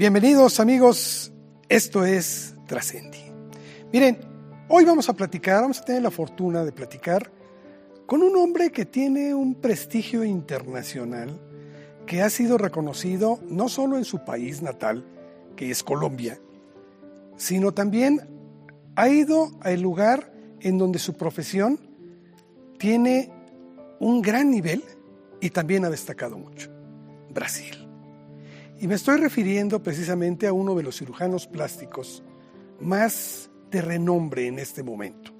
Bienvenidos amigos, esto es Trascendi. Miren, hoy vamos a platicar, vamos a tener la fortuna de platicar con un hombre que tiene un prestigio internacional, que ha sido reconocido no solo en su país natal, que es Colombia, sino también ha ido al lugar en donde su profesión tiene un gran nivel y también ha destacado mucho, Brasil. Y me estoy refiriendo precisamente a uno de los cirujanos plásticos más de renombre en este momento.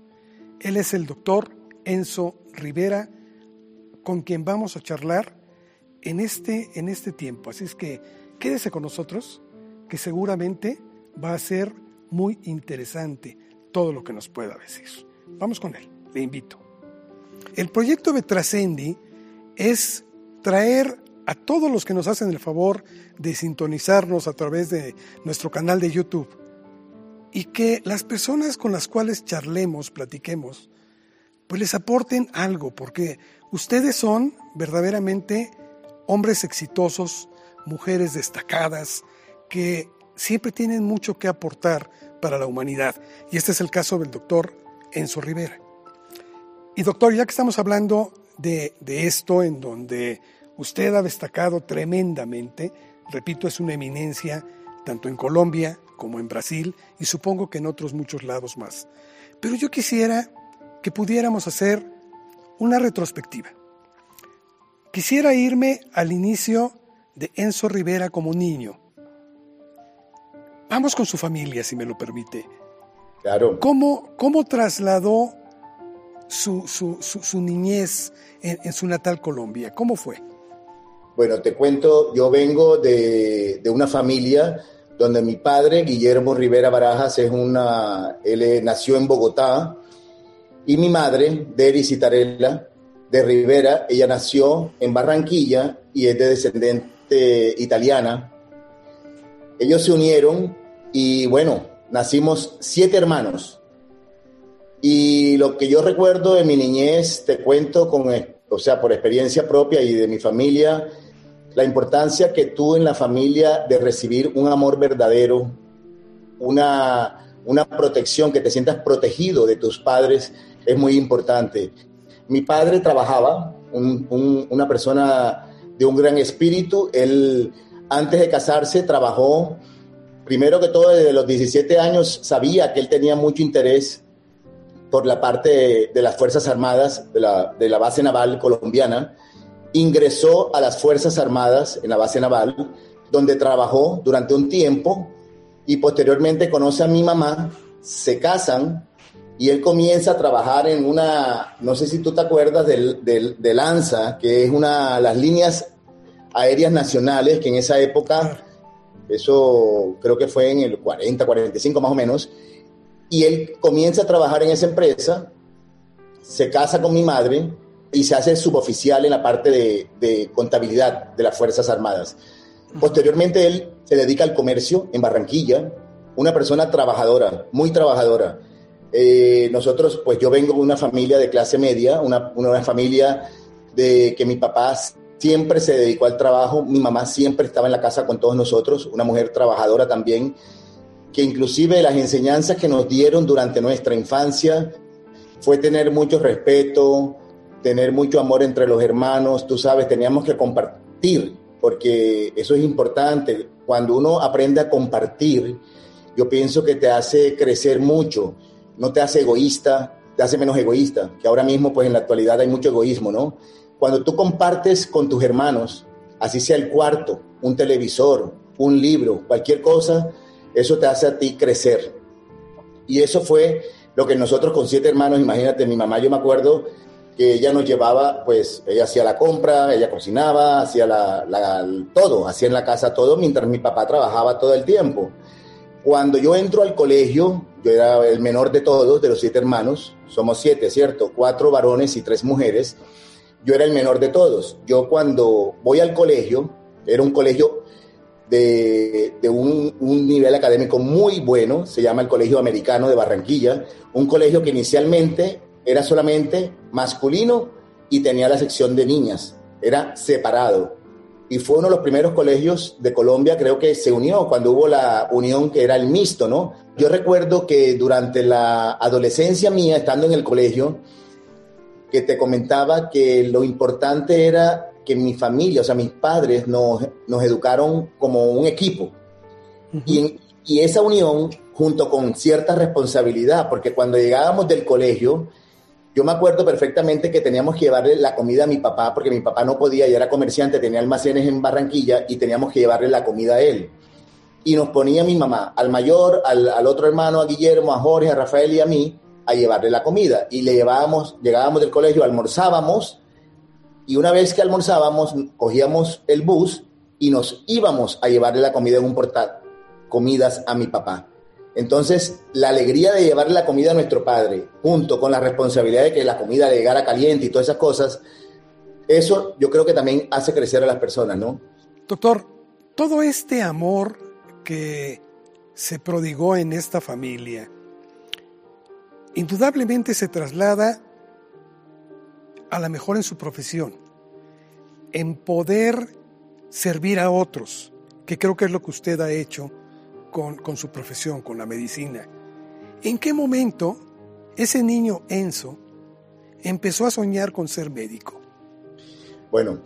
Él es el doctor Enzo Rivera, con quien vamos a charlar en este, en este tiempo. Así es que quédese con nosotros, que seguramente va a ser muy interesante todo lo que nos pueda decir. Vamos con él, le invito. El proyecto de Trascendi es traer a todos los que nos hacen el favor de sintonizarnos a través de nuestro canal de YouTube y que las personas con las cuales charlemos, platiquemos, pues les aporten algo, porque ustedes son verdaderamente hombres exitosos, mujeres destacadas, que siempre tienen mucho que aportar para la humanidad. Y este es el caso del doctor Enzo Rivera. Y doctor, ya que estamos hablando de, de esto, en donde Usted ha destacado tremendamente, repito, es una eminencia tanto en Colombia como en Brasil y supongo que en otros muchos lados más. Pero yo quisiera que pudiéramos hacer una retrospectiva. Quisiera irme al inicio de Enzo Rivera como niño. Vamos con su familia, si me lo permite. Claro. ¿Cómo, cómo trasladó su, su, su, niñez en, en, su natal Colombia? ¿Cómo fue? Bueno, te cuento, yo vengo de, una familia donde mi padre, Guillermo Rivera Barajas, es una, él nació en Bogotá, y mi madre, Deri Citarella de Rivera, ella nació en Barranquilla y es de descendente italiana. Ellos se unieron y bueno, nacimos siete hermanos. Y lo que yo recuerdo de mi niñez, te cuento con, o sea, por experiencia propia y de mi familia, la importancia que tú en la familia de recibir un amor verdadero, una, una protección, que te sientas protegido de tus padres, es muy importante. Mi padre trabajaba, una persona de un gran espíritu, él antes de casarse trabajó, primero que todo desde los 17 años sabía que él tenía mucho interés por la parte de, las Fuerzas Armadas, de la, de la base naval colombiana, ingresó a las Fuerzas Armadas en la base naval, donde trabajó durante un tiempo y posteriormente conoce a mi mamá, se casan y él comienza a trabajar en una, no sé si tú te acuerdas del, de Lanza, que es una las líneas aéreas nacionales, que en esa época, eso creo que fue en el 40, 45 más o menos, y él comienza a trabajar en esa empresa, se casa con mi madre, y se hace suboficial en la parte de, contabilidad de las Fuerzas Armadas. Posteriormente él se dedica al comercio en Barranquilla, una persona trabajadora, muy trabajadora. Eh, nosotros, pues yo vengo de una familia de clase media, una, una familia de que mi papá siempre se dedicó al trabajo, mi mamá siempre estaba en la casa con todos nosotros, una mujer trabajadora también, que inclusive las enseñanzas que nos dieron durante nuestra infancia fue tener mucho respeto, tener mucho amor entre los hermanos, tú sabes, teníamos que compartir, porque eso es importante. Cuando uno aprende a compartir, yo pienso que te hace crecer mucho, no te hace egoísta, te hace menos egoísta, que ahora mismo pues en la actualidad hay mucho egoísmo, ¿no? Cuando tú compartes con tus hermanos, así sea el cuarto, un televisor, un libro, cualquier cosa, eso te hace a ti crecer. Y eso fue lo que nosotros con siete hermanos, imagínate, mi mamá, yo me acuerdo que ella nos llevaba, pues ella hacía la compra, ella cocinaba, hacía la, todo, hacía en la casa todo, mientras mi papá trabajaba todo el tiempo. Cuando yo entro al colegio, yo era el menor de todos, de los siete hermanos, somos siete, ¿cierto? Cuatro varones y tres mujeres. Yo era el menor de todos. Yo cuando voy al colegio, era un colegio de, un, un, nivel académico muy bueno, se llama el Colegio Americano de Barranquilla, un colegio que inicialmente era solamente masculino y tenía la sección de niñas, era separado. y fue uno de los primeros colegios de Colombia, creo que se unió cuando hubo la unión que era el mixto, ¿no? Yo recuerdo que durante la adolescencia mía, estando en el colegio, que te comentaba que lo importante era que mi familia, o sea, mis padres nos, nos educaron como un equipo. y, y esa unión, junto con cierta responsabilidad, porque cuando llegábamos del colegio, yo me acuerdo perfectamente que teníamos que llevarle la comida a mi papá, porque mi papá no podía, y era comerciante, tenía almacenes en Barranquilla, y teníamos que llevarle la comida a él. Y nos ponía mi mamá, al mayor, al, otro hermano, a Guillermo, a Jorge, a Rafael y a mí, a llevarle la comida. Y le llevábamos, llegábamos del colegio, almorzábamos, y una vez que almorzábamos, cogíamos el bus y nos íbamos a llevarle la comida en un portal, comidas a mi papá. Entonces, la alegría de llevarle la comida a nuestro padre, junto con la responsabilidad de que la comida le llegara caliente y todas esas cosas, eso yo creo que también hace crecer a las personas, ¿no? Doctor, todo este amor que se prodigó en esta familia, indudablemente se traslada a la mejor en su profesión, en poder servir a otros, que creo que es lo que usted ha hecho con, con su profesión, con la medicina. ¿En qué momento ese niño Enzo empezó a soñar con ser médico? Bueno,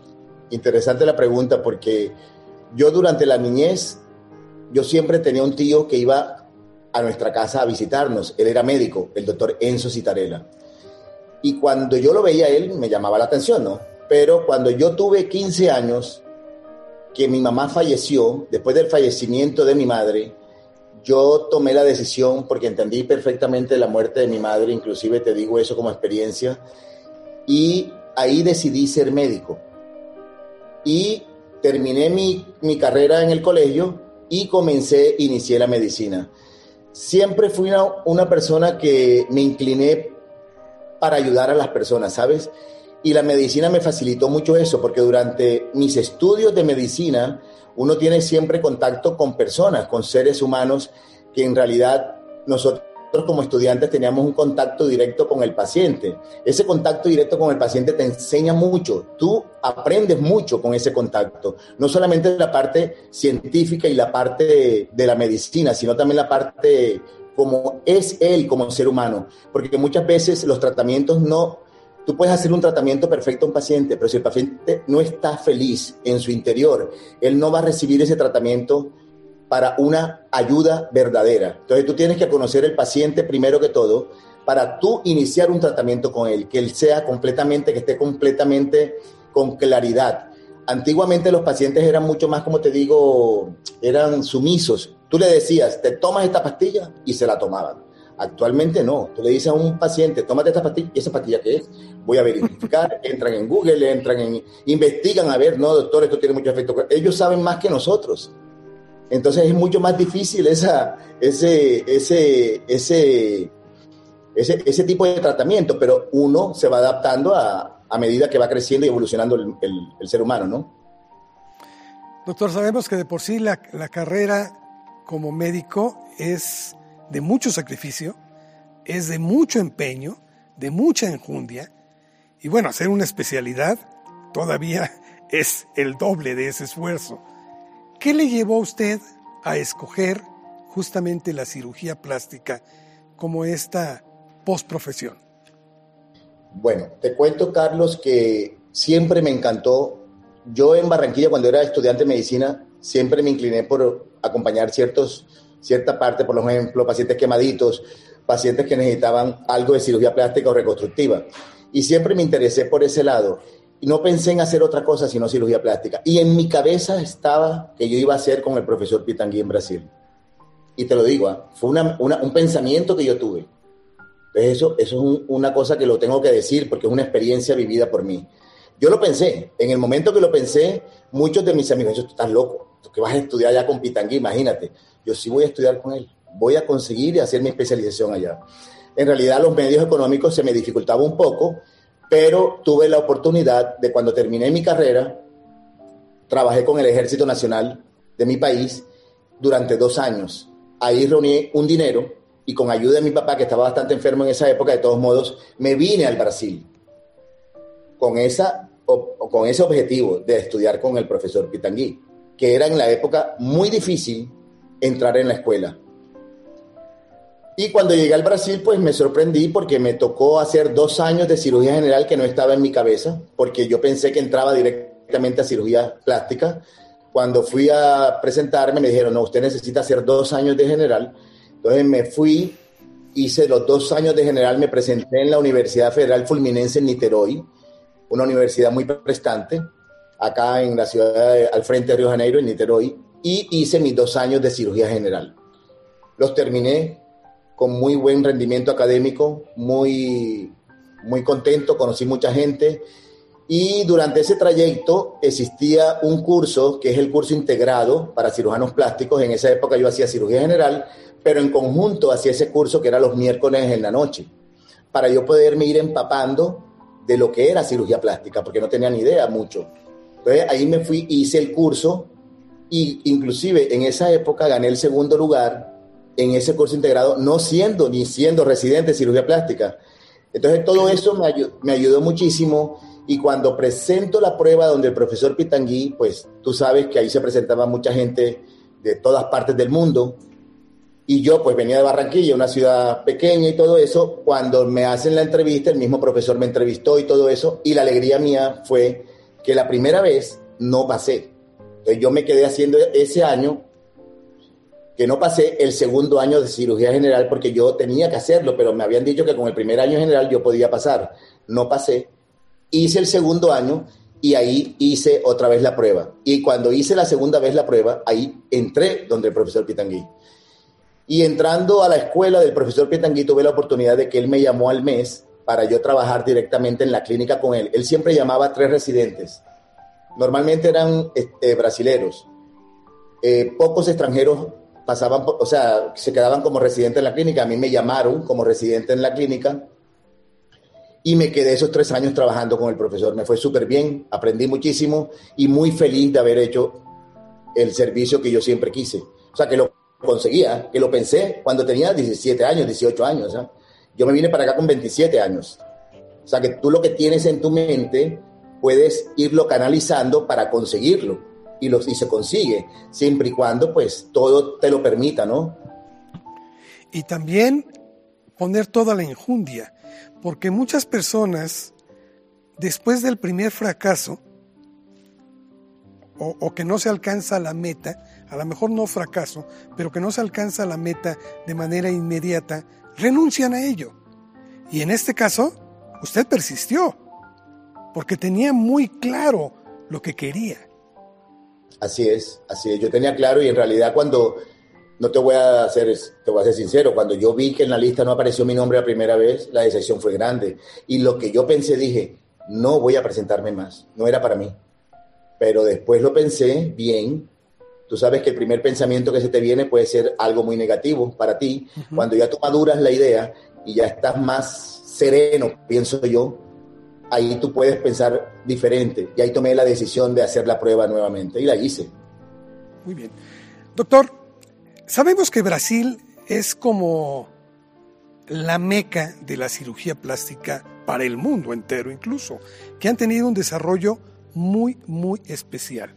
interesante la pregunta porque yo durante la niñez, yo siempre tenía un tío que iba a nuestra casa a visitarnos. Él era médico, el doctor Enzo Citarella. Y cuando yo lo veía él, me llamaba la atención, ¿no? Pero cuando yo tuve 15 años, que mi mamá falleció, después del fallecimiento de mi madre, yo tomé la decisión porque entendí perfectamente la muerte de mi madre, inclusive te digo eso como experiencia, y ahí decidí ser médico. Y terminé mi, mi carrera en el colegio y comencé, inicié la medicina. Siempre fui una, una persona que me incliné para ayudar a las personas, ¿sabes? Y la medicina me facilitó mucho eso, porque durante mis estudios de medicina, uno tiene siempre contacto con personas, con seres humanos, que en realidad nosotros como estudiantes teníamos un contacto directo con el paciente. Ese contacto directo con el paciente te enseña mucho, tú aprendes mucho con ese contacto, no solamente la parte científica y la parte de, de la medicina, sino también la parte como es él como ser humano, porque muchas veces los tratamientos no Tú puedes hacer un tratamiento perfecto a un paciente, pero si el paciente no está feliz en su interior, él no va a recibir ese tratamiento para una ayuda verdadera. Entonces tú tienes que conocer el paciente primero que todo para tú iniciar un tratamiento con él, que él sea completamente, que esté completamente con claridad. Antiguamente los pacientes eran mucho más, como te digo, eran sumisos. Tú le decías, te tomas esta pastilla y se la tomaban. Actualmente no. Tú le dices a un paciente, tómate esta pastilla, ¿y esa pastilla qué es? Voy a verificar, entran en Google, entran en, investigan a ver, no, doctor, esto tiene mucho efecto. Ellos saben más que nosotros. Entonces es mucho más difícil esa, ese, ese, ese, ese, ese tipo de tratamiento, pero uno se va adaptando a, medida que va creciendo y evolucionando el, ser humano, ¿no? Doctor, sabemos que de por sí la carrera como médico es de mucho sacrificio, es de mucho empeño, de mucha enjundia, y bueno, hacer una especialidad todavía es el doble de ese esfuerzo. ¿Qué le llevó a usted a escoger justamente la cirugía plástica como esta postprofesión? Bueno, te cuento, Carlos, que siempre me encantó. Yo en Barranquilla, cuando era estudiante de medicina, siempre me incliné por acompañar ciertos cierta parte, por ejemplo, pacientes quemaditos, pacientes que necesitaban algo de cirugía plástica o reconstructiva. Y siempre me interesé por ese lado. Y no pensé en hacer otra cosa sino cirugía plástica. Y en mi cabeza estaba que yo iba a hacer con el profesor Pitangui en Brasil. Y te lo digo, ¿eh? fue una, un pensamiento que yo tuve. eso, eso es un, una cosa que lo tengo que decir porque es una experiencia vivida por mí. Yo lo pensé. En el momento que lo pensé, muchos de mis amigos, tú estás loco, tú que vas a estudiar allá con Pitangui, imagínate yo sí voy a estudiar con él, voy a conseguir y hacer mi especialización allá. En realidad los medios económicos se me dificultaba un poco, pero tuve la oportunidad de cuando terminé mi carrera, trabajé con el Ejército Nacional de mi país durante dos años. Ahí reuní un dinero y con ayuda de mi papá, que estaba bastante enfermo en esa época, de todos modos, me vine al Brasil con esa, con con ese objetivo de estudiar con el profesor Pitangui, que era en la época muy difícil entrar en la escuela. Y cuando llegué al Brasil, pues me sorprendí porque me tocó hacer dos años de cirugía general que no estaba en mi cabeza, porque yo pensé que entraba directamente a cirugía plástica. Cuando fui a presentarme, me dijeron, no, usted necesita hacer dos años de general. Entonces me fui, hice los dos años de general, me presenté en la Universidad Federal Fulminense en Niterói, una universidad muy prestante, acá en la ciudad, al frente de Río Janeiro, en Niterói, y hice mis dos años de cirugía general. Los terminé con muy buen rendimiento académico, muy, muy contento, conocí mucha gente y durante ese trayecto existía un curso que es el curso integrado para cirujanos plásticos. En esa época yo hacía cirugía general, pero en conjunto hacía ese curso que era los miércoles en la noche, para yo poderme ir empapando de lo que era cirugía plástica, porque no tenía ni idea mucho. Entonces ahí me fui, hice el curso y inclusive en esa época gané el segundo lugar en ese curso integrado, no siendo ni siendo residente de cirugía plástica. Entonces todo eso me, ayudó, me ayudó muchísimo. Y cuando presento la prueba donde el profesor Pitangui, pues tú sabes que ahí se presentaba mucha gente de todas partes del mundo. Y yo pues venía de Barranquilla, una ciudad pequeña y todo eso, cuando me hacen la entrevista, el mismo profesor me entrevistó y todo eso. Y la alegría mía fue que la primera vez no pasé. Entonces yo me quedé haciendo ese año que no pasé el segundo año de cirugía general porque yo tenía que hacerlo, pero me habían dicho que con el primer año general yo podía pasar. No pasé. Hice el segundo año y ahí hice otra vez la prueba. Y cuando hice la segunda vez la prueba, ahí entré donde el profesor Pitangui. Y entrando a la escuela del profesor Pitangui tuve la oportunidad de que él me llamó al mes para yo trabajar directamente en la clínica con él. Él siempre llamaba a tres residentes. Normalmente eran este, brasileros. Eh, pocos extranjeros pasaban, o sea, se quedaban como residentes en la clínica. A mí me llamaron como residente en la clínica y me quedé esos tres años trabajando con el profesor. Me fue súper bien, aprendí muchísimo y muy feliz de haber hecho el servicio que yo siempre quise. O sea, que lo conseguía, que lo pensé cuando tenía 17 años, 18 años. Yo me vine para acá con 27 años. O sea, que tú lo que tienes en tu mente puedes irlo canalizando para conseguirlo y, y se consigue, siempre y cuando pues todo te lo permita, ¿no? Y también poner toda la enjundia, porque muchas personas, después del primer fracaso, o, o, que no se alcanza la meta, a lo mejor no fracaso, pero que no se alcanza la meta de manera inmediata, renuncian a ello. Y en este caso, usted persistió, porque tenía muy claro lo que quería. Así es, así es. Yo tenía claro y en realidad cuando, no te voy a hacer, te voy a ser sincero, cuando yo vi que en la lista no apareció mi nombre la primera vez, la decepción fue grande. Y lo que yo pensé, dije, no voy a presentarme más, no era para mí. Pero después lo pensé bien. Tú sabes que el primer pensamiento que se te viene puede ser algo muy negativo para ti. Cuando ya tú maduras la idea y ya estás más sereno, pienso yo, ahí tú puedes pensar diferente. Y ahí tomé la decisión de hacer la prueba nuevamente y la hice. Muy bien. Doctor, sabemos que Brasil es como la meca de la cirugía plástica para el mundo entero incluso, que han tenido un desarrollo muy, muy especial.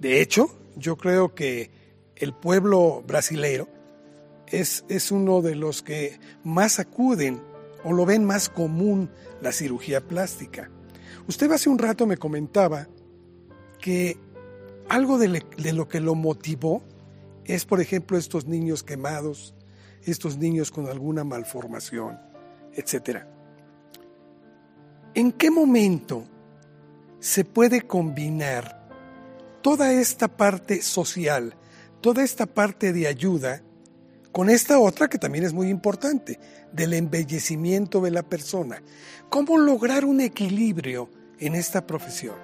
De hecho, yo creo que el pueblo brasileiro es, es uno de los que más acuden o lo ven más común la cirugía plástica. Usted hace un rato me comentaba que algo de, lo que lo motivó es, por ejemplo, estos niños quemados, estos niños con alguna malformación, etc. ¿En qué momento se puede combinar toda esta parte social, toda esta parte de ayuda, con esta otra que también es muy importante, del embellecimiento de la persona. ¿Cómo lograr un equilibrio en esta profesión?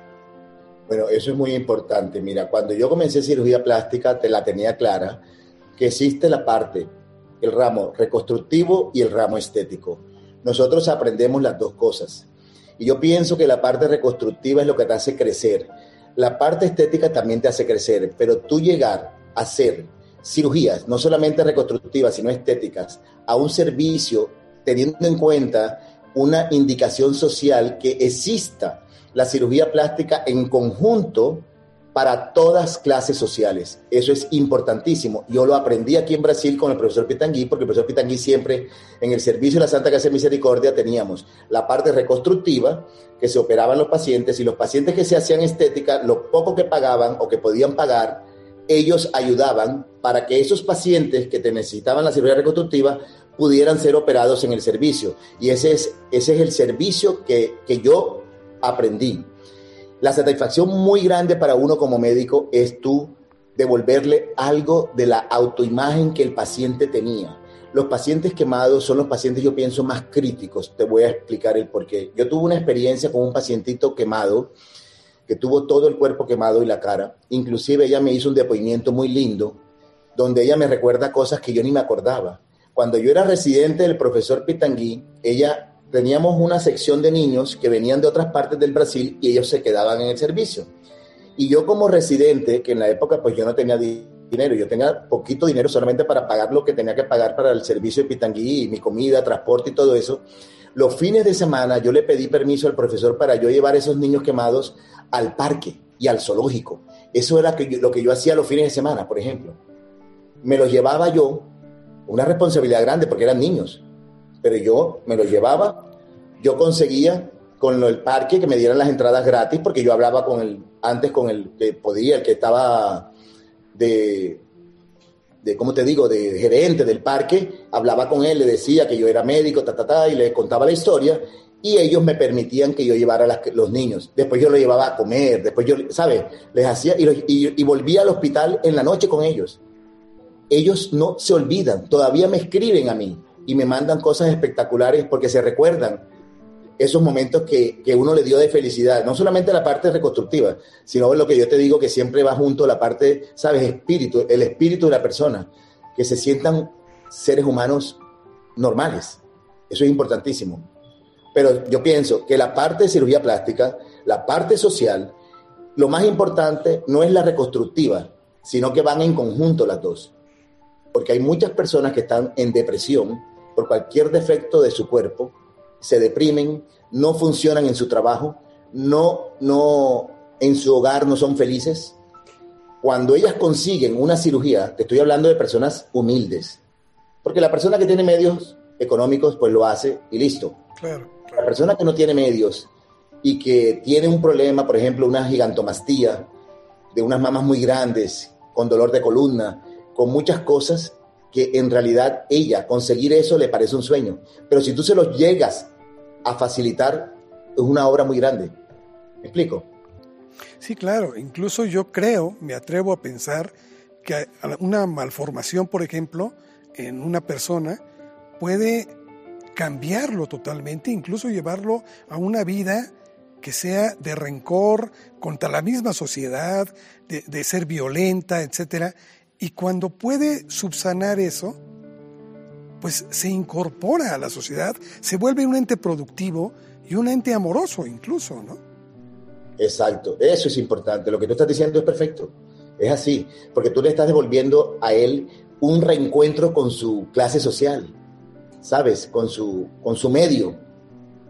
Bueno, eso es muy importante. Mira, cuando yo comencé cirugía plástica, te la tenía clara, que existe la parte, el ramo reconstructivo y el ramo estético. Nosotros aprendemos las dos cosas. Y yo pienso que la parte reconstructiva es lo que te hace crecer. La parte estética también te hace crecer, pero tú llegar a hacer cirugías, no solamente reconstructivas, sino estéticas, a un servicio teniendo en cuenta una indicación social que exista la cirugía plástica en conjunto para todas clases sociales. Eso es importantísimo. Yo lo aprendí aquí en Brasil con el profesor Pitangui, porque el profesor Pitangui siempre en el servicio de la Santa Casa de Misericordia teníamos la parte reconstructiva, que se operaban los pacientes, y los pacientes que se hacían estética, lo poco que pagaban o que podían pagar, ellos ayudaban para que esos pacientes que te necesitaban la cirugía reconstructiva pudieran ser operados en el servicio. Y ese es, ese es el servicio que, que yo aprendí. La satisfacción muy grande para uno como médico es tú devolverle algo de la autoimagen que el paciente tenía. Los pacientes quemados son los pacientes, yo pienso, más críticos. Te voy a explicar el por qué. Yo tuve una experiencia con un pacientito quemado, que tuvo todo el cuerpo quemado y la cara. Inclusive ella me hizo un depoimiento muy lindo, donde ella me recuerda cosas que yo ni me acordaba. Cuando yo era residente del profesor Pitangui, ella teníamos una sección de niños que venían de otras partes del Brasil y ellos se quedaban en el servicio. Y yo como residente, que en la época pues yo no tenía dinero, yo tenía poquito dinero solamente para pagar lo que tenía que pagar para el servicio de Pitangui y mi comida, transporte y todo eso, los fines de semana yo le pedí permiso al profesor para yo llevar a esos niños quemados al parque y al zoológico. Eso era lo que yo hacía los fines de semana, por ejemplo. Me los llevaba yo, una responsabilidad grande porque eran niños, pero yo me los llevaba, yo conseguía con el parque que me dieran las entradas gratis, porque yo hablaba con el, antes con el que podía, el que estaba de, de, ¿cómo te digo?, de gerente del parque, hablaba con él, le decía que yo era médico, ta, y le contaba la historia, y ellos me permitían que yo llevara a los niños. Después yo los llevaba a comer, después yo, ¿sabes? Les hacía, y, y volvía al hospital en la noche con ellos. Ellos no se olvidan, todavía me escriben a mí y me mandan cosas espectaculares porque se recuerdan esos momentos que, que, uno le dio de felicidad, no solamente la parte reconstructiva, sino lo que yo te digo que siempre va junto la parte, sabes, espíritu, el espíritu de la persona, que se sientan seres humanos normales. Eso es importantísimo. Pero yo pienso que la parte de cirugía plástica, la parte social, lo más importante no es la reconstructiva, sino que van en conjunto las dos. Porque hay muchas personas que están en depresión por cualquier defecto de su cuerpo, se deprimen, no funcionan en su trabajo, no, no, en su hogar no son felices. Cuando ellas consiguen una cirugía, te estoy hablando de personas humildes, porque la persona que tiene medios económicos, pues lo hace y listo. Claro, La persona que no tiene medios y que tiene un problema, por ejemplo, una gigantomastía, de unas mamas muy grandes, con dolor de columna, con muchas cosas, que en realidad ella conseguir eso le parece un sueño. Pero si tú se los llegas a facilitar, una obra muy grande. ¿Me explico? Sí, claro. Incluso yo creo, me atrevo a pensar que una malformación, por ejemplo, en una persona puede cambiarlo totalmente, incluso llevarlo a una vida que sea de rencor contra la misma sociedad, de, de ser violenta, etcétera, y cuando puede subsanar eso, pues se incorpora a la sociedad, se vuelve un ente productivo y un ente amoroso incluso, ¿no? Exacto, eso es importante. Lo que tú estás diciendo es perfecto. Es así, porque tú le estás devolviendo a él un reencuentro con su clase social, ¿sabes? Con su, con su medio.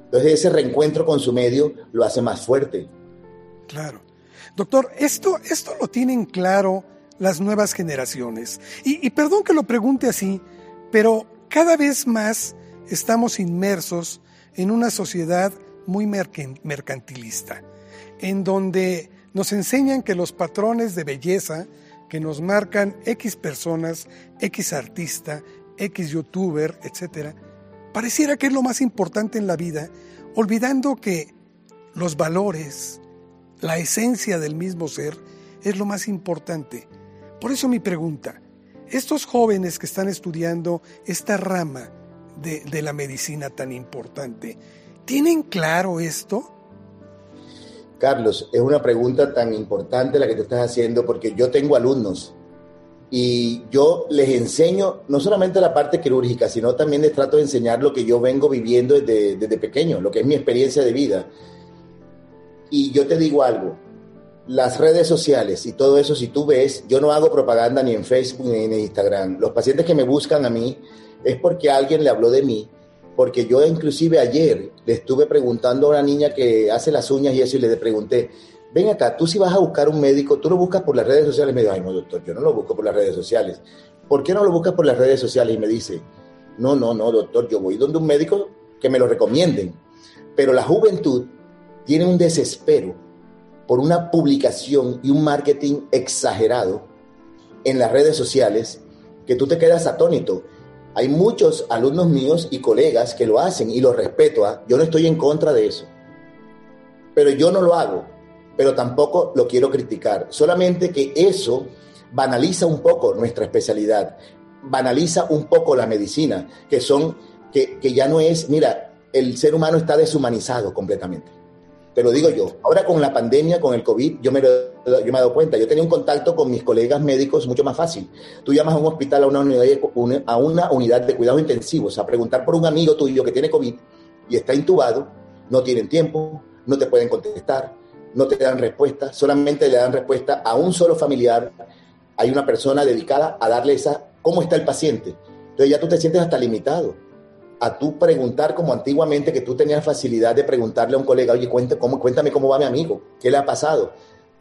Entonces ese reencuentro con su medio lo hace más fuerte. Claro. Doctor, esto, esto lo tienen claro las nuevas generaciones. Y, y, perdón que lo pregunte así, pero cada vez más estamos inmersos en una sociedad muy mercantilista, en donde nos enseñan que los patrones de belleza que nos marcan X personas, X artista, X youtuber, etc., pareciera que es lo más importante en la vida, olvidando que los valores, la esencia del mismo ser, es lo más importante. Por eso mi pregunta, estos jóvenes que están estudiando esta rama de, de, la medicina tan importante, ¿tienen claro esto? Carlos, es una pregunta tan importante la que te estás haciendo porque yo tengo alumnos y yo les enseño no solamente la parte quirúrgica, sino también les trato de enseñar lo que yo vengo viviendo desde, desde pequeño, lo que es mi experiencia de vida. Y yo te digo algo, las redes sociales y todo eso, si tú ves, yo no hago propaganda ni en Facebook ni en Instagram. Los pacientes que me buscan a mí es porque alguien le habló de mí porque yo inclusive ayer le estuve preguntando a una niña que hace las uñas y eso y le pregunté, ven acá, tú si vas a buscar un médico, tú lo buscas por las redes sociales. Me dijo, ay no doctor, yo no lo busco por las redes sociales. ¿Por qué no lo buscas por las redes sociales? Y me dice, no, no, no doctor, yo voy donde un médico que me lo recomienden. Pero la juventud tiene un desespero por una publicación y un marketing exagerado en las redes sociales que tú te quedas atónito. Hay muchos alumnos míos y colegas que lo hacen y lo respeto. ¿ah? Yo no estoy en contra de eso. Pero yo no lo hago. Pero tampoco lo quiero criticar. Solamente que eso banaliza un poco nuestra especialidad. Banaliza un poco la medicina, que son, que, que ya no es, mira, el ser humano está deshumanizado completamente. Te lo digo yo. Ahora con la pandemia, con el COVID, yo me, yo me he dado cuenta. Yo tenía un contacto con mis colegas médicos mucho más fácil. Tú llamas a un hospital, a una unidad, a una unidad de cuidados intensivos, a preguntar por un amigo tuyo que tiene COVID y está intubado, no tienen tiempo, no te pueden contestar, no te dan respuesta, solamente le dan respuesta a un solo familiar. Hay una persona dedicada a darle esa, ¿cómo está el paciente? Entonces ya tú te sientes hasta limitado a tú preguntar como antiguamente que tú tenías facilidad de preguntarle a un colega, oye, cuéntame cómo, cuéntame cómo va mi amigo, qué le ha pasado.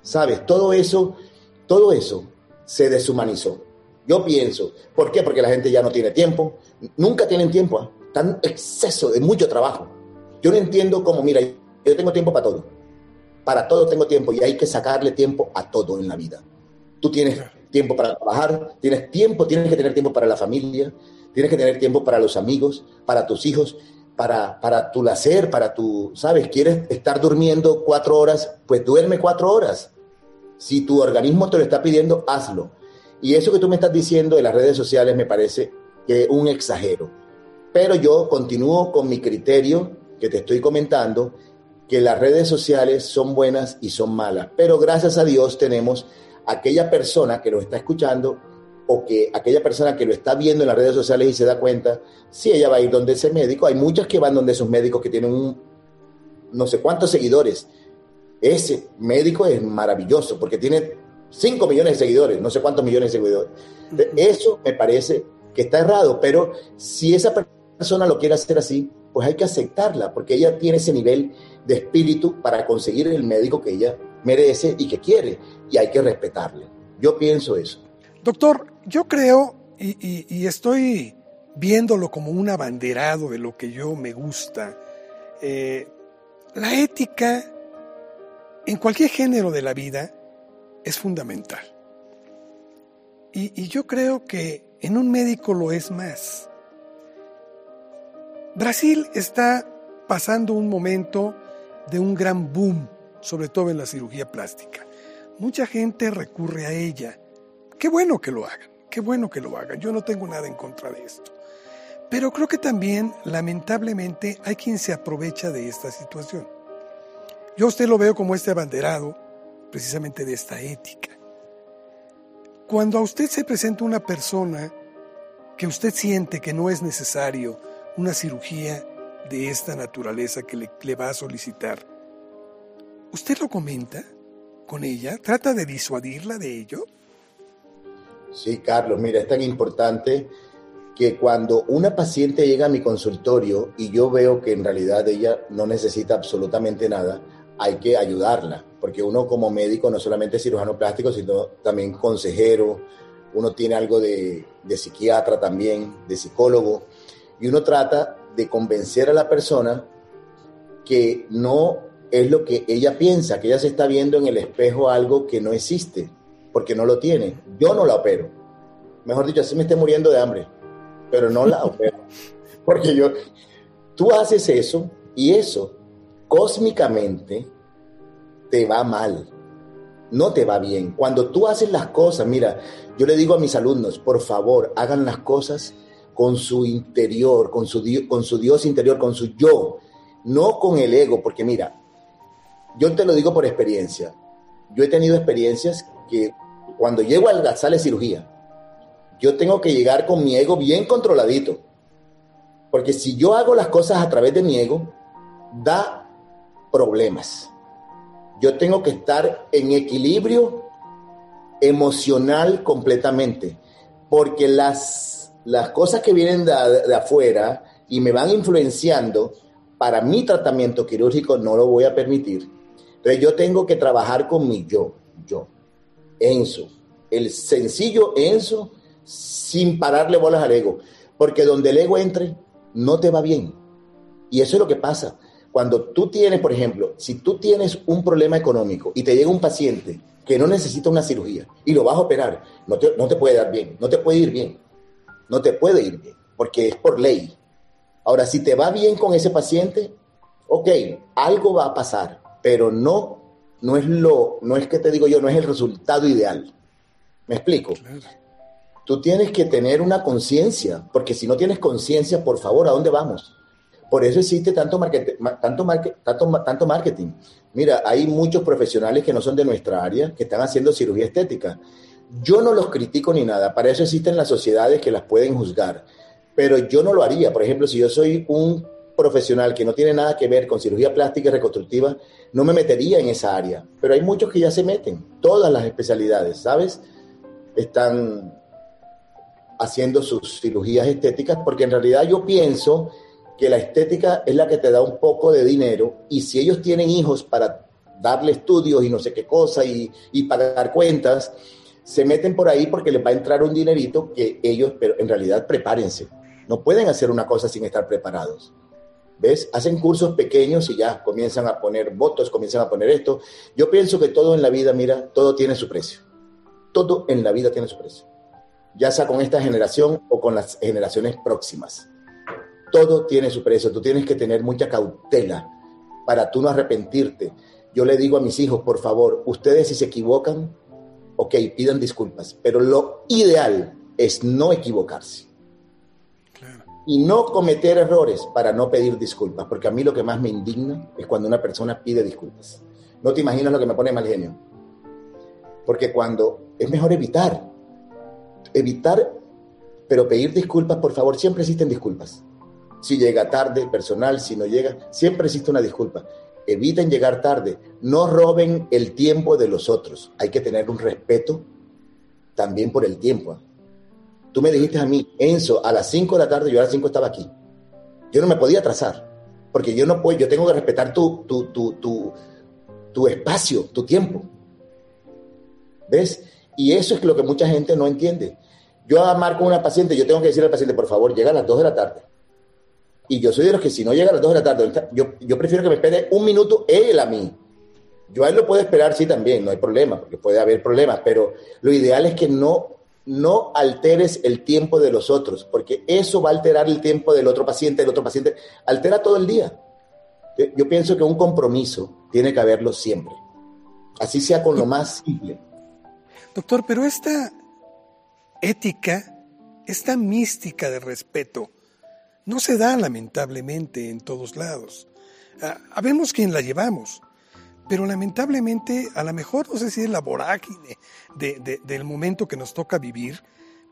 ¿Sabes? Todo eso, todo eso se deshumanizó. Yo pienso, ¿por qué? Porque la gente ya no tiene tiempo, nunca tienen tiempo, ¿eh? tan exceso de mucho trabajo. Yo no entiendo cómo, mira, yo tengo tiempo para todo, para todo tengo tiempo y hay que sacarle tiempo a todo en la vida. Tú tienes tiempo para trabajar, tienes tiempo, tienes que tener tiempo para la familia, Tienes que tener tiempo para los amigos, para tus hijos, para, para tu placer, para tu, ¿sabes? ¿Quieres estar durmiendo cuatro horas? Pues duerme cuatro horas. Si tu organismo te lo está pidiendo, hazlo. Y eso que tú me estás diciendo de las redes sociales me parece que es un exagero. Pero yo continúo con mi criterio que te estoy comentando, que las redes sociales son buenas y son malas. Pero gracias a Dios tenemos aquella persona que lo está escuchando o que aquella persona que lo está viendo en las redes sociales y se da cuenta, si ella va a ir donde ese médico, hay muchas que van donde esos médicos que tienen un, no sé cuántos seguidores. Ese médico es maravilloso porque tiene 5 millones de seguidores, no sé cuántos millones de seguidores. Eso me parece que está errado, pero si esa persona lo quiere hacer así, pues hay que aceptarla, porque ella tiene ese nivel de espíritu para conseguir el médico que ella merece y que quiere, y hay que respetarle. Yo pienso eso. Doctor, yo creo, y, estoy viéndolo como un abanderado de lo que yo me gusta, eh, la ética en cualquier género de la vida es fundamental. y, yo creo que en un médico lo es más. Brasil está pasando un momento de un gran boom, sobre todo en la cirugía plástica. Mucha gente recurre a ella. Qué bueno que lo hagan. Qué bueno que lo hagan, yo no tengo nada en contra de esto. Pero creo que también, lamentablemente, hay quien se aprovecha de esta situación. Yo a usted lo veo como este abanderado, precisamente de esta ética. Cuando a usted se presenta una persona que usted siente que no es necesario una cirugía de esta naturaleza que le, le va a solicitar, ¿usted lo comenta con ella? ¿Trata de disuadirla de ello? Sí, Carlos, mira, es tan importante que cuando una paciente llega a mi consultorio y yo veo que en realidad ella no necesita absolutamente nada, hay que ayudarla, porque uno como médico no solamente es cirujano plástico, sino también consejero, uno tiene algo de, de psiquiatra también, de psicólogo, y uno trata de convencer a la persona que no es lo que ella piensa, que ella se está viendo en el espejo algo que no existe porque no lo tiene. Yo no la opero. Mejor dicho, así me esté muriendo de hambre, pero no la opero. Porque yo, tú haces eso y eso cósmicamente te va mal, no te va bien. Cuando tú haces las cosas, mira, yo le digo a mis alumnos, por favor, hagan las cosas con su interior, con su, con su Dios interior, con su yo, no con el ego, porque mira, yo te lo digo por experiencia. Yo he tenido experiencias que cuando llego al la sala de cirugía, yo tengo que llegar con mi ego bien controladito. Porque si yo hago las cosas a través de mi ego, da problemas. Yo tengo que estar en equilibrio emocional completamente. Porque las, las cosas que vienen de, de afuera, y me van influenciando para mi tratamiento quirúrgico, no lo voy a permitir. Entonces yo tengo que trabajar con mi yo, yo, Enzo, el sencillo Enzo, sin pararle bolas al ego, porque donde el ego entre, no te va bien. Y eso es lo que pasa. Cuando tú tienes, por ejemplo, si tú tienes un problema económico y te llega un paciente que no necesita una cirugía y lo vas a operar, no te, no te puede dar bien, no te puede ir bien, no te puede ir bien, porque es por ley. Ahora, si te va bien con ese paciente, ok, algo va a pasar, pero no, no es lo, no es que te digo yo, no es el resultado ideal. ¿Me explico? Tú tienes que tener una conciencia, porque si no tienes conciencia, por favor, ¿a dónde vamos? Por eso existe tanto, marketing, tanto, tanto, tanto marketing. Mira, hay muchos profesionales que no son de nuestra área que están haciendo cirugía estética. Yo no los critico ni nada, para eso existen las sociedades que las pueden juzgar, pero yo no lo haría. Por ejemplo, si yo soy un profesional que no tiene nada que ver con cirugía plástica y reconstructiva, no me metería en esa área. Pero hay muchos que ya se meten, todas las especialidades, ¿sabes? Están haciendo sus cirugías estéticas porque en realidad yo pienso que la estética es la que te da un poco de dinero y si ellos tienen hijos para darle estudios y no sé qué cosa y, y pagar cuentas, se meten por ahí porque les va a entrar un dinerito que ellos, pero en realidad prepárense. No pueden hacer una cosa sin estar preparados. ¿Ves? Hacen cursos pequeños y ya comienzan a poner votos, comienzan a poner esto. Yo pienso que todo en la vida, mira, todo tiene su precio. Todo en la vida tiene su precio. Ya sea con esta generación o con las generaciones próximas todo tiene su precio. Tú tienes que tener mucha cautela para tú no arrepentirte. Yo le digo a mis hijos, por favor, ustedes si se equivocan, ok, pidan disculpas, pero lo ideal es no equivocarse. Y no cometer errores para no pedir disculpas, porque a mí lo que más me indigna es cuando una persona pide disculpas. No te imaginas lo que me pone mal genio. Porque cuando es mejor evitar, evitar, pero pedir disculpas, por favor, siempre existen disculpas si llega tarde personal, si no llega, siempre existe una disculpa. Eviten llegar tarde, no roben el tiempo de los otros. Hay que tener un respeto también por el tiempo. ¿ah? Tú me dijiste a mí, Enzo, a las 5 de la tarde, yo a las 5 estaba aquí. Yo no me podía atrasar, porque yo no puedo, yo tengo que respetar tu, tu, tu, tu, tu espacio, tu tiempo. ¿Ves? Y eso es lo que mucha gente no entiende. Yo marco a una paciente, yo tengo que decirle al paciente, por favor, llega a las 2 de la tarde. Y yo soy de los que si no llega a las 2 de la tarde, yo, yo prefiero que me espere un minuto él a mí. Yo a él lo puedo esperar, sí, también, no hay problema, porque puede haber problemas, pero lo ideal es que no, no alteres el tiempo de los otros, porque eso va a alterar el tiempo del otro paciente, del otro paciente, altera todo el día. Yo pienso que un compromiso tiene que haberlo siempre, así sea con lo más simple. Doctor, pero esta ética, esta mística de respeto, no se da lamentablemente en todos lados. Ah, habemos quien la llevamos, pero lamentablemente a lo mejor no sé si es la vorágine del momento que nos toca vivir,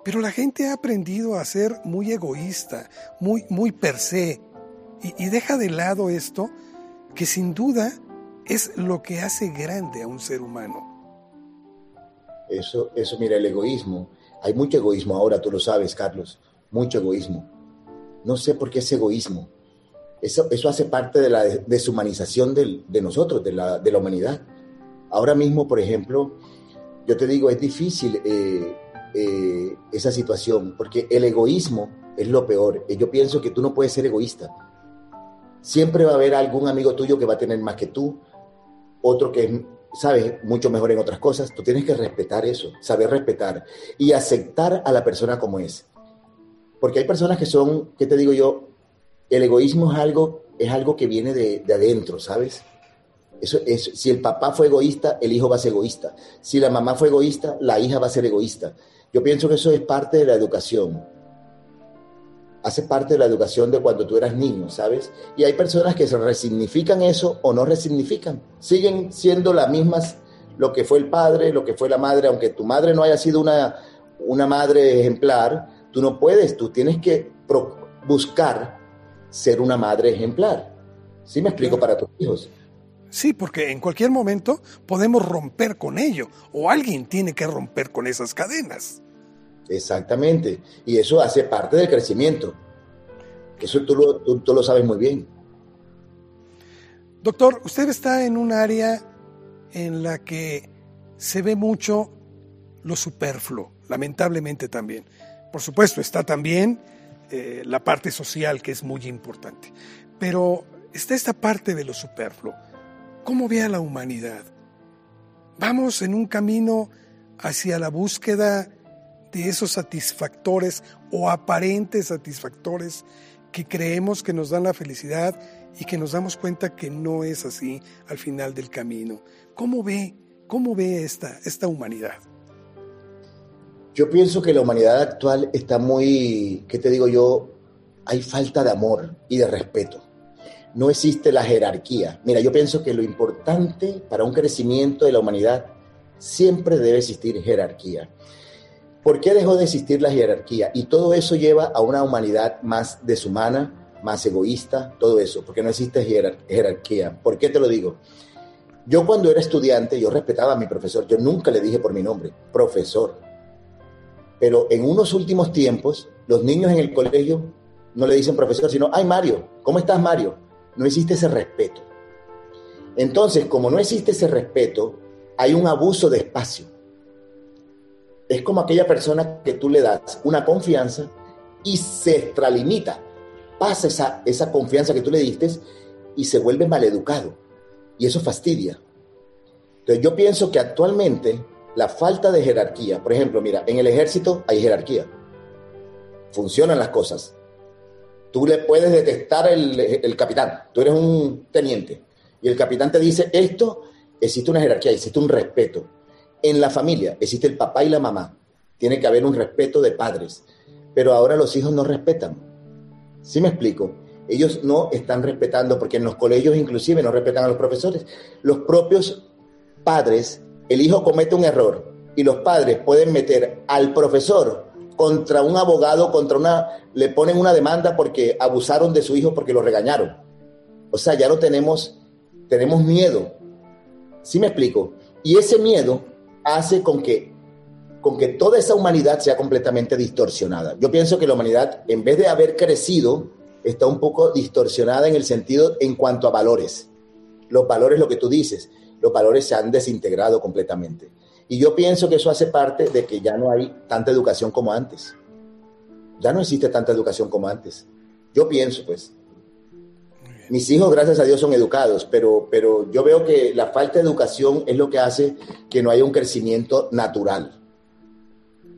pero la gente ha aprendido a ser muy egoísta, muy, muy per se, y, y deja de lado esto que sin duda es lo que hace grande a un ser humano. Eso, eso, mira, el egoísmo. Hay mucho egoísmo ahora, tú lo sabes, Carlos, mucho egoísmo. No sé por qué es egoísmo. Eso, eso hace parte de la deshumanización de nosotros, de la, de la, humanidad. Ahora mismo, por ejemplo, yo te digo, es difícil eh, eh, esa situación, porque el egoísmo es lo peor. Yo pienso que tú no puedes ser egoísta. Siempre va a haber algún amigo tuyo que va a tener más que tú, otro que es, sabes, mucho mejor en otras cosas. Tú tienes que respetar eso, saber respetar y aceptar a la persona como es. Porque hay personas que son, ¿qué te digo yo? El egoísmo es algo, es algo que viene de, adentro, ¿sabes? Si el papá fue egoísta, el hijo va a ser egoísta. Si la mamá fue egoísta, la hija va a ser egoísta. Yo pienso que eso es parte de la educación. Hace parte de la educación de cuando tú eras niño, ¿sabes? Y hay personas que se resignifican eso o no resignifican. Siguen siendo las mismas lo que fue el padre, lo que fue la madre, aunque tu madre no haya sido una, una madre ejemplar, Tú no puedes, tú tienes que buscar ser una madre ejemplar. ¿Sí me explico para tus hijos? Sí, porque en cualquier momento podemos romper con ello o alguien tiene que romper con esas cadenas. Exactamente. Y eso hace parte del crecimiento. Eso tú lo, tú lo sabes muy bien. Doctor, usted está en un área en la que se ve mucho lo superfluo, lamentablemente también. Por supuesto, está también eh, la parte social que es muy importante, pero está esta parte de lo superfluo. ¿Cómo ve a la humanidad? Vamos en un camino hacia la búsqueda de esos satisfactores o aparentes satisfactores que creemos que nos dan la felicidad y que nos damos cuenta que no es así al final del camino. ¿Cómo ve, cómo ve esta, esta humanidad? Yo pienso que la humanidad actual está muy, ¿qué te digo yo? Hay falta de amor y de respeto. No existe la jerarquía. Mira, yo pienso que lo importante para un crecimiento de la humanidad siempre debe existir jerarquía. ¿Por qué dejó de existir la jerarquía? Y todo eso lleva a una humanidad más deshumana, más egoísta, todo eso, porque no existe jerarquía. ¿Por qué te lo digo? Yo cuando era estudiante, yo respetaba a mi profesor, yo nunca le dije por mi nombre, profesor. Pero en unos últimos tiempos, los niños en el colegio no le dicen profesor, sino, ay Mario, ¿cómo estás Mario? No existe ese respeto. Entonces, como no existe ese respeto, hay un abuso de espacio. Es como aquella persona que tú le das una confianza y se extralimita, pasa esa, esa confianza que tú le diste y se vuelve maleducado. Y eso fastidia. Entonces yo pienso que actualmente la falta de jerarquía, por ejemplo, mira, en el ejército hay jerarquía. Funcionan las cosas. Tú le puedes detectar el, el capitán, tú eres un teniente, y el capitán te dice esto, existe una jerarquía, existe un respeto. En la familia existe el papá y la mamá. Tiene que haber un respeto de padres. Pero ahora los hijos no respetan. ¿Sí me explico? Ellos no están respetando, porque en los colegios inclusive no respetan a los profesores. Los propios padres el hijo comete un error y los padres pueden meter al profesor contra un abogado, contra una, le ponen una demanda porque abusaron de su hijo porque lo regañaron. O sea, ya no tenemos, tenemos miedo. ¿Sí me explico? Y ese miedo hace con que, con que toda esa humanidad sea completamente distorsionada. Yo pienso que la humanidad, en vez de haber crecido, está un poco distorsionada en el sentido en cuanto a valores. Los valores, lo que tú dices los valores se han desintegrado completamente. Y yo pienso que eso hace parte de que ya no hay tanta educación como antes. Ya no existe tanta educación como antes. Yo pienso, pues. Mis hijos, gracias a Dios, son educados, pero, pero yo veo que la falta de educación es lo que hace que no haya un crecimiento natural.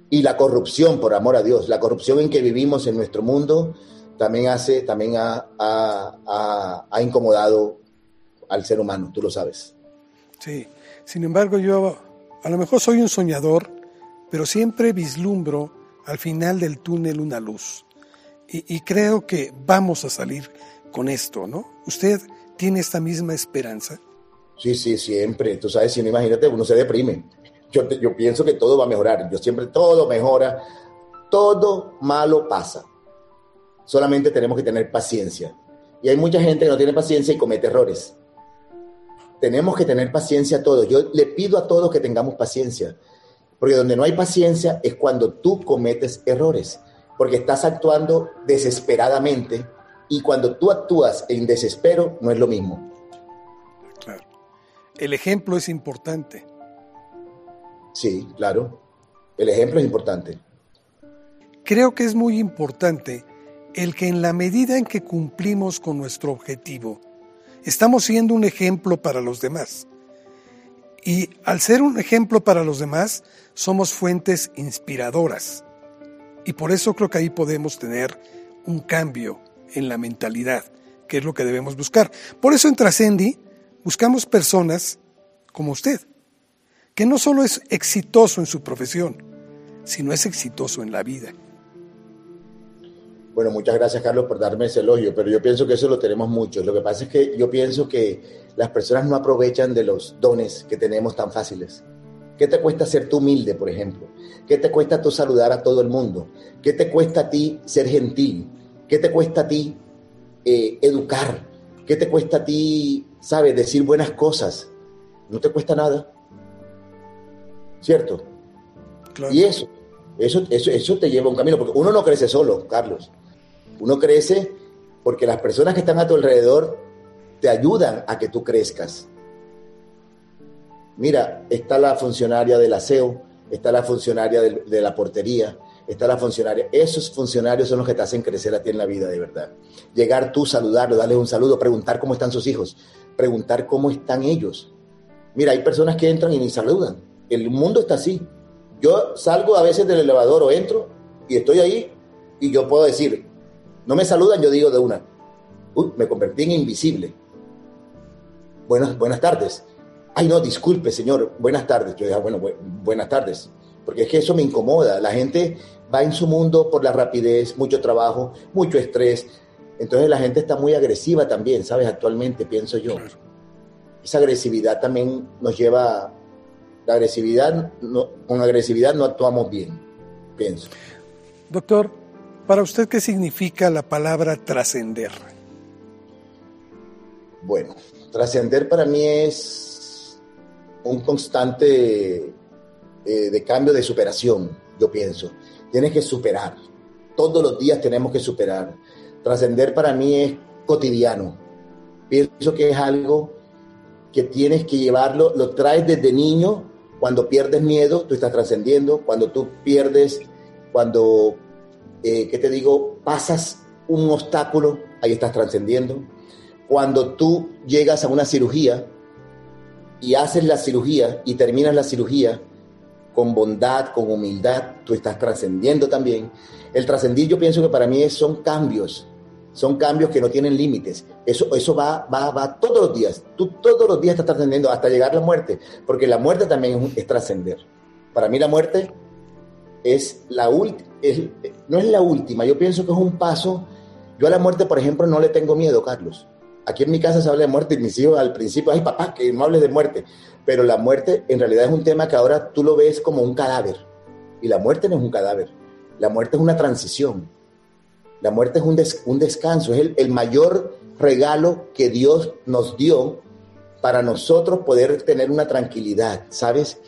Y la corrupción, por amor a Dios, la corrupción en que vivimos en nuestro mundo también hace, también ha, ha incomodado al ser humano, tú lo sabes. Sí, sin embargo yo a lo mejor soy un soñador, pero siempre vislumbro al final del túnel una luz. Y, creo que vamos a salir con esto, ¿no? ¿Usted tiene esta misma esperanza? Sí, sí, siempre. Tú sabes, si no imagínate, uno se deprime. Yo, yo pienso que todo va a mejorar. Yo siempre, todo mejora. Todo malo pasa. Solamente tenemos que tener paciencia. Y hay mucha gente que no tiene paciencia y comete errores tenemos que tener paciencia todos. Yo le pido a todos que tengamos paciencia, porque donde no hay paciencia es cuando tú cometes errores, porque estás actuando desesperadamente y cuando tú actúas en desespero no es lo mismo. Claro. El ejemplo es importante. Sí, claro. El ejemplo es importante. Creo que es muy importante el que en la medida en que cumplimos con nuestro objetivo, estamos siendo un ejemplo para los demás. Y al ser un ejemplo para los demás, somos fuentes inspiradoras. Y por eso creo que ahí podemos tener un cambio en la mentalidad, que es lo que debemos buscar. Por eso en Trascendi buscamos personas como usted, que no solo es exitoso en su profesión, sino es exitoso en la vida. Bueno, muchas gracias Carlos por darme ese elogio, pero yo pienso que eso lo tenemos mucho. Lo que pasa es que yo pienso que las personas no aprovechan de los dones que tenemos tan fáciles. ¿Qué te cuesta ser tú humilde, por ejemplo? ¿Qué te cuesta tú saludar a todo el mundo? ¿Qué te cuesta a ti ser gentil? ¿Qué te cuesta a ti eh, educar? ¿Qué te cuesta a ti, sabes, decir buenas cosas? No te cuesta nada. ¿Cierto? Y eso, eso, eso, eso te lleva a un camino, porque uno no crece solo, Carlos. Uno crece porque las personas que están a tu alrededor te ayudan a que tú crezcas. Mira, está la funcionaria del aseo, está la funcionaria de, la portería, está la funcionaria. Esos funcionarios son los que te hacen crecer a ti en la vida, de verdad. Llegar tú, saludarlos, darles un saludo, preguntar cómo están sus hijos, preguntar cómo están ellos. Mira, hay personas que entran y ni saludan. El mundo está así. Yo salgo a veces del elevador o entro y estoy ahí y yo puedo decir, no me saludan, yo digo de una, me convertí en invisible. Buenas, buenas tardes. Ay, no, disculpe, señor, buenas tardes. Yo digo, ah, bueno, buenas tardes. Porque es que eso me incomoda. La gente va en su mundo por la rapidez, mucho trabajo, mucho estrés. Entonces la gente está muy agresiva también, ¿sabes? Actualmente, pienso yo. Esa agresividad también nos lleva... La agresividad, no, con agresividad no actuamos bien, pienso. Doctor, para usted, ¿qué significa la palabra trascender? Bueno, trascender para mí es un constante eh, de cambio, de superación, yo pienso. Tienes que superar. Todos los días tenemos que superar. Trascender para mí es cotidiano. Pienso que es algo que tienes que llevarlo, lo traes desde niño. Cuando pierdes miedo, tú estás trascendiendo. Cuando tú pierdes, cuando, eh, ¿qué te digo? Pasas un obstáculo, ahí estás trascendiendo cuando tú llegas a una cirugía y haces la cirugía y terminas la cirugía con bondad, con humildad, tú estás trascendiendo también. El trascendir yo pienso que para mí son cambios, son cambios que no tienen límites. Eso, eso va, va, va todos los días. Tú todos los días estás trascendiendo hasta llegar a la muerte, porque la muerte también es, trascender. Para mí la muerte es la última, no es la última, yo pienso que es un paso. Yo a la muerte, por ejemplo, no le tengo miedo, Carlos. Aquí en mi casa se habla de muerte y mis hijos al principio, ay papá, que no hables de muerte. Pero la muerte en realidad es un tema que ahora tú lo ves como un cadáver. Y la muerte no es un cadáver. La muerte es una transición. La muerte es un, un descanso, es el, el mayor regalo que Dios nos dio para nosotros poder tener una tranquilidad, ¿sabes?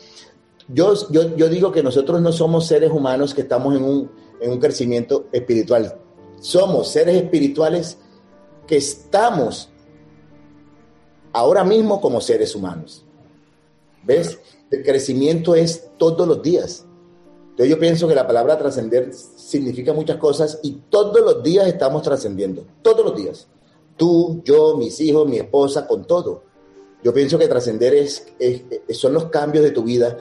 Yo, yo, yo, digo que nosotros no somos seres humanos que estamos en un, en un crecimiento espiritual. Somos seres espirituales que estamos ahora mismo como seres humanos. ¿Ves? El crecimiento es todos los días. Entonces yo pienso que la palabra trascender significa muchas cosas y todos los días estamos trascendiendo, todos los días. Tú, yo, mis hijos, mi esposa, con todo. Yo pienso que trascender es, son los cambios de tu vida,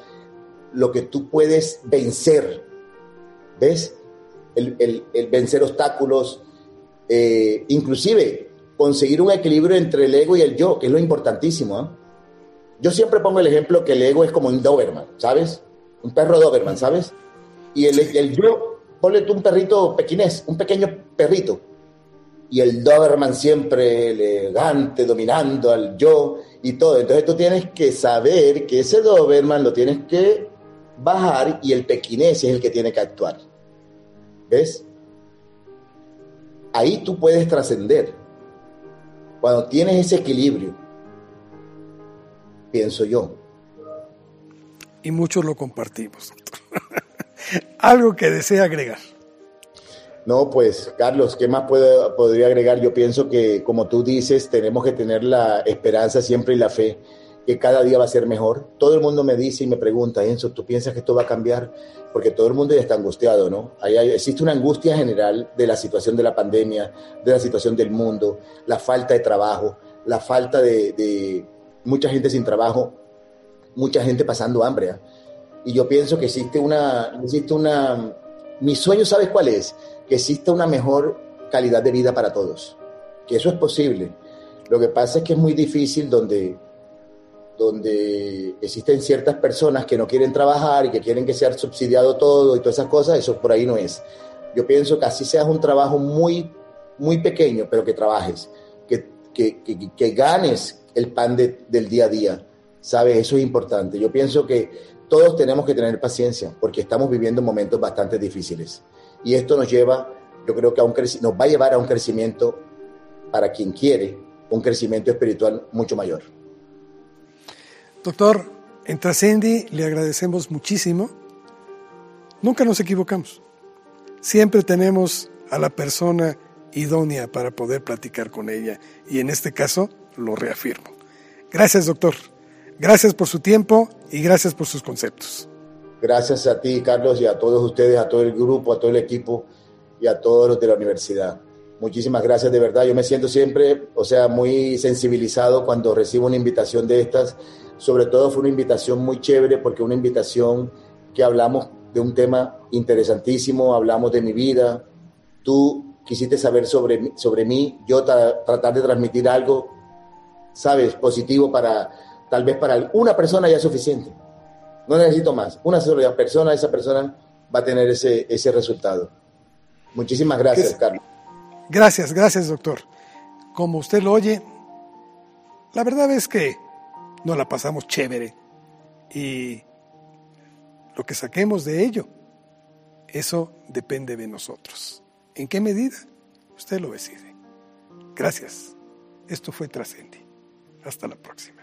lo que tú puedes vencer. ¿Ves? El, el vencer obstáculos, eh, inclusive conseguir un equilibrio entre el ego y el yo, que es lo importantísimo. ¿ah? Yo siempre pongo el ejemplo que el ego es como un Doberman, ¿sabes? Un perro Doberman, ¿sabes? Y el, el yo, ponle tú un perrito pequinés, un pequeño perrito. Y el Doberman siempre elegante, dominando al yo y todo. Entonces tú tienes que saber que ese Doberman lo tienes que bajar y el pequinés es el que tiene que actuar. ¿Ves? ahí tú puedes trascender. Cuando tienes ese equilibrio, pienso yo. Y muchos lo compartimos, Algo que desea agregar. No, pues Carlos, ¿qué más puedo, podría agregar? Yo pienso que, como tú dices, tenemos que tener la esperanza siempre y la fe que cada día va a ser mejor. Todo el mundo me dice y me pregunta, Enzo, ¿tú piensas que esto va a cambiar? Porque todo el mundo ya está angustiado, ¿no? Hay, existe una angustia general de la situación de la pandemia, de la situación del mundo, la falta de trabajo, la falta de, mucha gente sin trabajo, mucha gente pasando hambre. ¿ah? Y yo pienso que existe una, existe una, mi sueño, ¿sabes cuál es? Que exista una mejor calidad de vida para todos, que eso es posible. Lo que pasa es que es muy difícil donde donde existen ciertas personas que no quieren trabajar y que quieren que sea subsidiado todo y todas esas cosas, eso por ahí no es. Yo pienso que así seas un trabajo muy, muy pequeño, pero que trabajes, que, que, que, ganes el pan del día a día, ¿sabes? Eso es importante. Yo pienso que todos tenemos que tener paciencia porque estamos viviendo momentos bastante difíciles. Y esto nos lleva, yo creo que a un nos va a llevar a un crecimiento para quien quiere, un crecimiento espiritual mucho mayor. Doctor, en Trascendi le agradecemos muchísimo. Nunca nos equivocamos. Siempre tenemos a la persona idónea para poder platicar con ella. Y en este caso lo reafirmo. Gracias, doctor. Gracias por su tiempo y gracias por sus conceptos. Gracias a ti, Carlos, y a todos ustedes, a todo el grupo, a todo el equipo y a todos los de la universidad. Muchísimas gracias de verdad. Yo me siento siempre, o sea, muy sensibilizado cuando recibo una invitación de estas. Sobre todo fue una invitación muy chévere porque una invitación que hablamos de un tema interesantísimo, hablamos de mi vida. Tú quisiste saber sobre, sobre mí, yo tratar de transmitir algo, sabes, positivo para, tal vez para una persona ya es suficiente. No necesito más. Una sola persona, esa persona va a tener ese, ese resultado. Muchísimas gracias, Carlos. Gracias, gracias, doctor. Como usted lo oye, la verdad es que nos la pasamos chévere. Y lo que saquemos de ello, eso depende de nosotros. ¿En qué medida? Usted lo decide. Gracias. Esto fue Trascendi. Hasta la próxima.